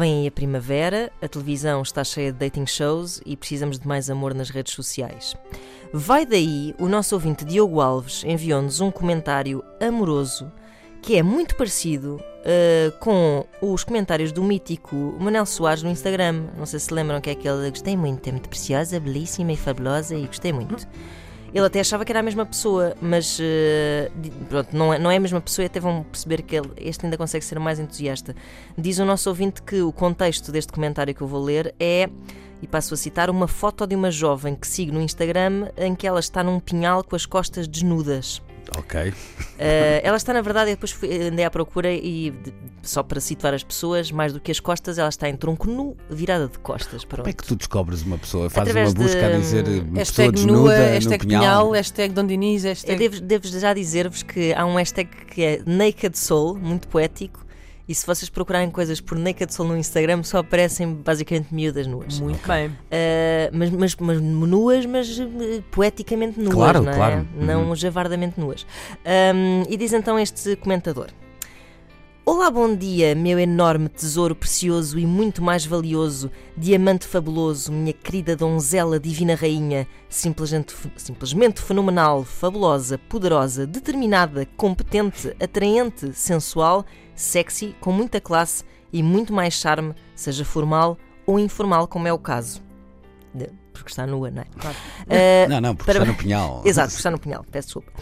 Vem aí a primavera, a televisão está cheia de dating shows e precisamos de mais amor nas redes sociais. Vai daí, o nosso ouvinte Diogo Alves enviou-nos um comentário amoroso que é muito parecido uh, com os comentários do mítico Manel Soares no Instagram. Não sei se lembram que é aquele gostei muito, é muito preciosa, belíssima e fabulosa e gostei muito. Ele até achava que era a mesma pessoa, mas uh, pronto, não é, não é a mesma pessoa e até vão perceber que ele, este ainda consegue ser mais entusiasta. Diz o nosso ouvinte que o contexto deste comentário que eu vou ler é, e passo a citar, uma foto de uma jovem que sigo no Instagram em que ela está num pinhal com as costas desnudas. Ok. Uh, ela está, na verdade, eu depois fui, andei à procura e, só para situar as pessoas, mais do que as costas, ela está em tronco nu, virada de costas. Pronto. Como é que tu descobres uma pessoa? Fazes Através uma busca de, a dizer uma Hashtag pessoa nua, desnuda hashtag no pinhal? pinhal, hashtag Dom Diniz, Eu hashtag. devo, devo já dizer-vos que há um hashtag que é Naked Soul, muito poético, e se vocês procurarem coisas por Naked Soul no Instagram, só aparecem basicamente miúdas nuas. Muito bem. Uh, mas, mas, mas nuas, mas uh, poeticamente nuas, Claro, não é? claro. Não Uhum. javardamente nuas. Um, e diz então este comentador: Olá, bom dia, meu enorme tesouro precioso e muito mais valioso, diamante fabuloso, minha querida donzela divina rainha, simplesmente, simplesmente fenomenal, fabulosa, poderosa, determinada, competente, atraente, sensual, sexy, com muita classe e muito mais charme, seja formal ou informal, como é o caso. Porque está nua, não é? Ah, Não, não, porque Para- está no pinhal. Exato, porque está no punhal, peço desculpa.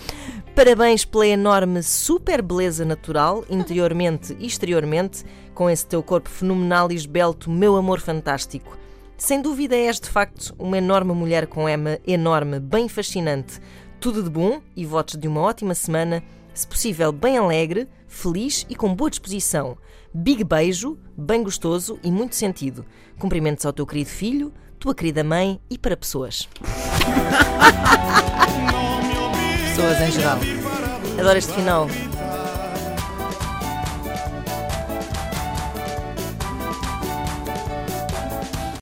Parabéns pela enorme super beleza natural, interiormente e exteriormente, com esse teu corpo fenomenal e esbelto, meu amor fantástico. Sem dúvida és de facto uma enorme mulher com ema enorme, bem fascinante. Tudo de bom e votos de uma ótima semana, se possível bem alegre, feliz e com boa disposição. Big beijo, bem gostoso e muito sentido. Cumprimentos ao teu querido filho, tua querida mãe e para pessoas. Pessoas em geral. Adoro este final.